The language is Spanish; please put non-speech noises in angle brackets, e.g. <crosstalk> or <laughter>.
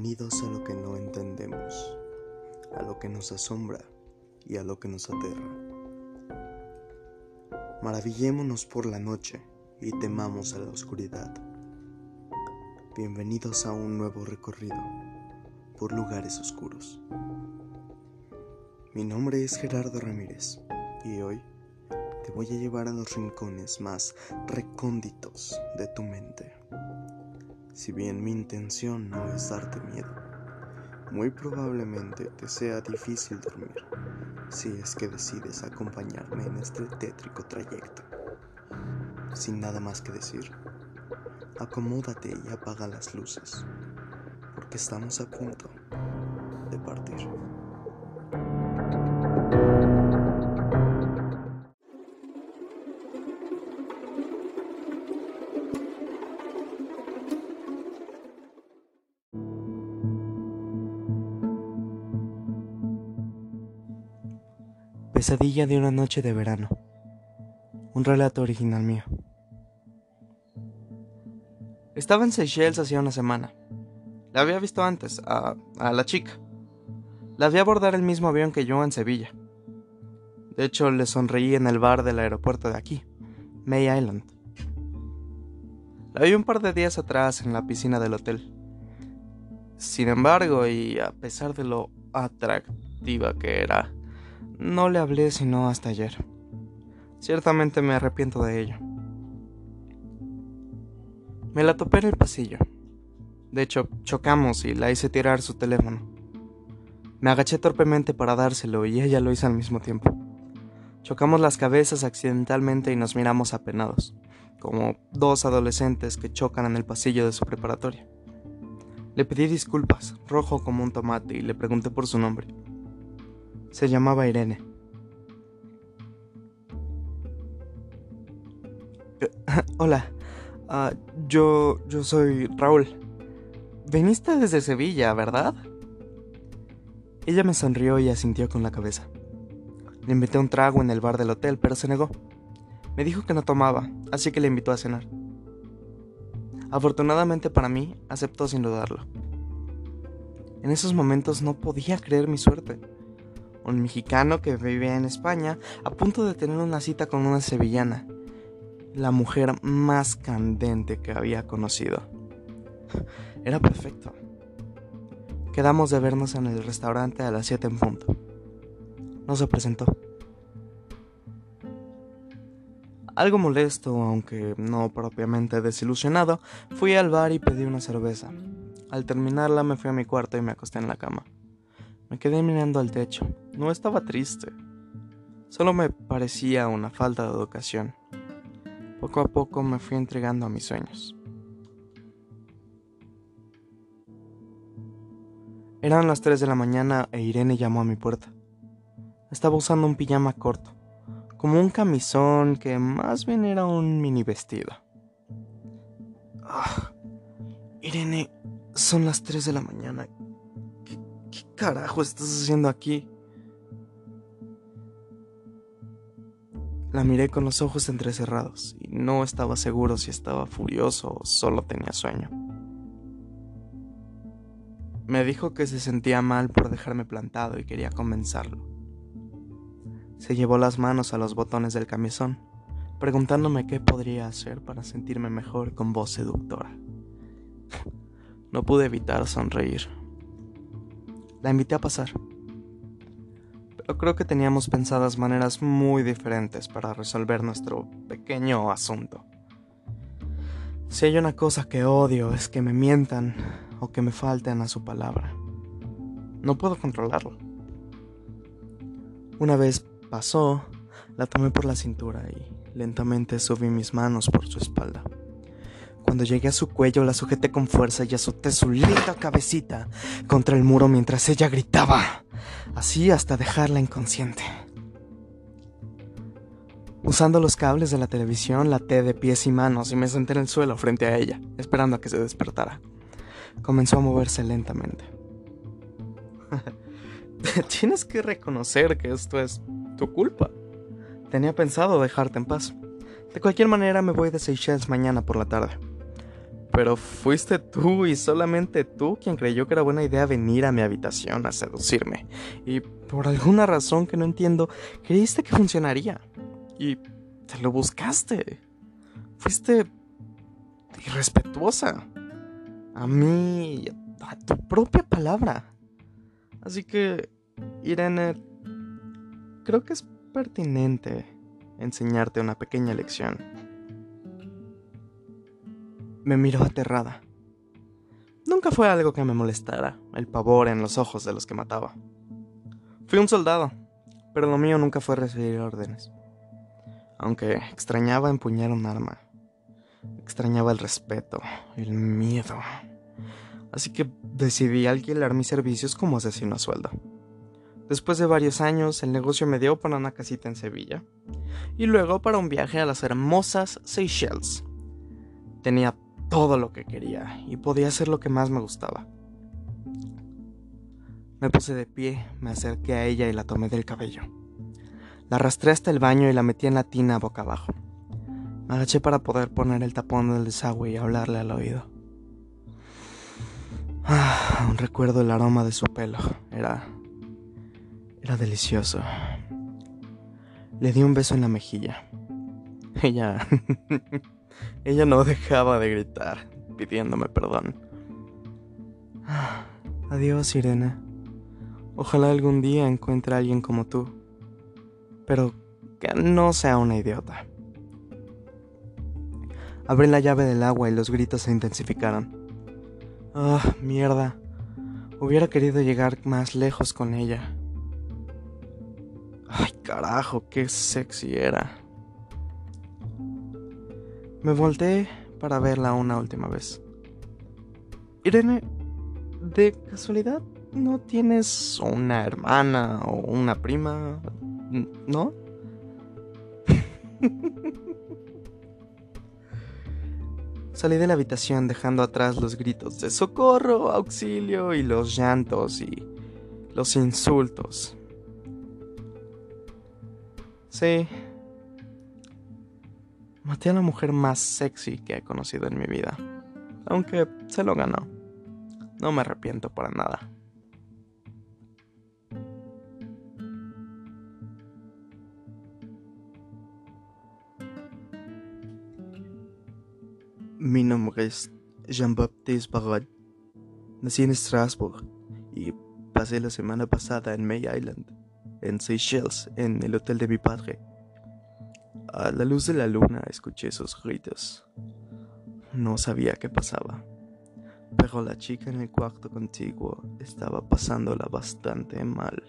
Bienvenidos a lo que no entendemos, a lo que nos asombra y a lo que nos aterra. Maravillémonos por la noche y temamos a la oscuridad. Bienvenidos a un nuevo recorrido por lugares oscuros. Mi nombre es Gerardo Ramírez y hoy te voy a llevar a los rincones más recónditos de tu mente. Si bien mi intención no es darte miedo, muy probablemente te sea difícil dormir si es que decides acompañarme en este tétrico trayecto. Sin nada más que decir, acomódate y apaga las luces, porque estamos a punto de partir. Pesadilla de una noche de verano. Un relato original mío. Estaba en Seychelles hacía una semana. La había visto antes, a, a la chica. La vi abordar el mismo avión que yo en Sevilla. De hecho, le sonreí en el bar del aeropuerto de aquí, May Island. La vi un par de días atrás en la piscina del hotel. Sin embargo, y a pesar de lo atractiva que era, no le hablé sino hasta ayer. Ciertamente me arrepiento de ello. Me la topé en el pasillo. De hecho, chocamos y la hice tirar su teléfono. Me agaché torpemente para dárselo y ella lo hizo al mismo tiempo. Chocamos las cabezas accidentalmente y nos miramos apenados, como dos adolescentes que chocan en el pasillo de su preparatoria. Le pedí disculpas, rojo como un tomate, y le pregunté por su nombre. Se llamaba Irene. <laughs> Hola, uh, yo, yo soy Raúl. Veniste desde Sevilla, ¿verdad? Ella me sonrió y asintió con la cabeza. Le invité un trago en el bar del hotel, pero se negó. Me dijo que no tomaba, así que le invitó a cenar. Afortunadamente para mí, aceptó sin dudarlo. En esos momentos no podía creer mi suerte un mexicano que vivía en España, a punto de tener una cita con una sevillana, la mujer más candente que había conocido. <laughs> Era perfecto. Quedamos de vernos en el restaurante a las 7 en punto. No se presentó. Algo molesto, aunque no propiamente desilusionado, fui al bar y pedí una cerveza. Al terminarla me fui a mi cuarto y me acosté en la cama. Me quedé mirando al techo. No estaba triste. Solo me parecía una falta de educación. Poco a poco me fui entregando a mis sueños. Eran las 3 de la mañana e Irene llamó a mi puerta. Estaba usando un pijama corto, como un camisón que más bien era un mini vestido. Ah, Irene, son las 3 de la mañana carajo estás haciendo aquí? La miré con los ojos entrecerrados y no estaba seguro si estaba furioso o solo tenía sueño. Me dijo que se sentía mal por dejarme plantado y quería convencerlo. Se llevó las manos a los botones del camisón, preguntándome qué podría hacer para sentirme mejor con voz seductora. No pude evitar sonreír. La invité a pasar. Pero creo que teníamos pensadas maneras muy diferentes para resolver nuestro pequeño asunto. Si hay una cosa que odio es que me mientan o que me falten a su palabra. No puedo controlarlo. Una vez pasó, la tomé por la cintura y lentamente subí mis manos por su espalda. Cuando llegué a su cuello la sujeté con fuerza y azoté su linda cabecita contra el muro mientras ella gritaba, así hasta dejarla inconsciente. Usando los cables de la televisión, la até de pies y manos y me senté en el suelo frente a ella, esperando a que se despertara. Comenzó a moverse lentamente. <laughs> Tienes que reconocer que esto es tu culpa. Tenía pensado dejarte en paz. De cualquier manera me voy de Seychelles mañana por la tarde pero fuiste tú y solamente tú quien creyó que era buena idea venir a mi habitación a seducirme. Y por alguna razón que no entiendo, creíste que funcionaría. Y te lo buscaste. Fuiste irrespetuosa. A mí, a tu propia palabra. Así que, Irene, creo que es pertinente enseñarte una pequeña lección. Me miró aterrada. Nunca fue algo que me molestara, el pavor en los ojos de los que mataba. Fui un soldado, pero lo mío nunca fue recibir órdenes. Aunque extrañaba empuñar un arma, extrañaba el respeto, el miedo. Así que decidí alquilar mis servicios como asesino a sueldo. Después de varios años, el negocio me dio para una casita en Sevilla y luego para un viaje a las hermosas Seychelles. Tenía todo lo que quería y podía hacer lo que más me gustaba. Me puse de pie, me acerqué a ella y la tomé del cabello. La arrastré hasta el baño y la metí en la tina boca abajo. Me agaché para poder poner el tapón del desagüe y hablarle al oído. Ah, aún recuerdo el aroma de su pelo. Era. Era delicioso. Le di un beso en la mejilla. Ella. <laughs> ella no <laughs> dejaba de gritar, pidiéndome perdón. <sighs> Adiós, Irene. Ojalá algún día encuentre a alguien como tú. Pero que no sea una idiota. Abrí la llave del agua y los gritos se intensificaron. Ah, mierda. Hubiera querido llegar más lejos con ella. Ay, carajo, qué sexy era. Me volteé para verla una última vez. Irene, ¿de casualidad no tienes una hermana o una prima? ¿No? <laughs> Salí de la habitación dejando atrás los gritos de socorro, auxilio y los llantos y los insultos. Sí. Maté a la mujer más sexy que he conocido en mi vida. Aunque se lo ganó. No me arrepiento para nada. Mi nombre es Jean-Baptiste Barrot. Nací en Strasbourg y pasé la semana pasada en May Island, en Seychelles, en el hotel de mi padre. A la luz de la luna escuché esos gritos. No sabía qué pasaba, pero la chica en el cuarto contiguo estaba pasándola bastante mal.